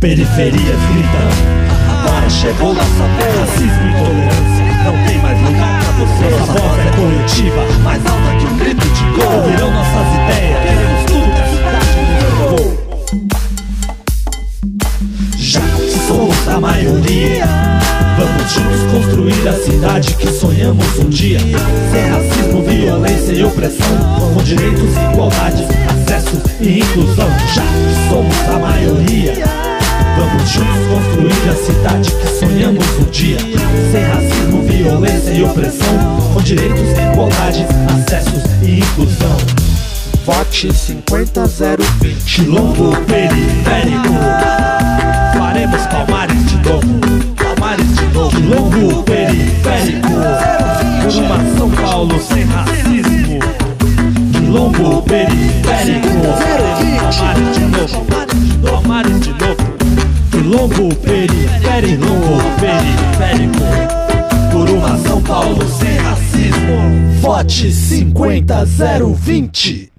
periferias gritando. Agora chegou nossa vez, racismo e intolerância. Não tem mais lugar pra você. Nossa voz é coletiva, mais alta que um grito de gol. Ouvirão nossas ideias, queremos tudo que a cidade nos levou. Já que somos a maioria, vamos juntos construir a cidade que sonhamos um dia. Sem racismo, violência e opressão, com direitos, igualdade, acesso e inclusão. Já que somos a maioria, cidade que sonhamos um dia. Sem racismo, violência e opressão, com direitos, igualdade, acessos e inclusão. Vote 50020. Quilombo periférico. Faremos Palmares de novo. Palmares de novo. Quilombo periférico. Uma São Paulo sem racismo. Quilombo periférico. Quilombo periférico. Periférico. Por uma São Paulo sem racismo. Vote 50020.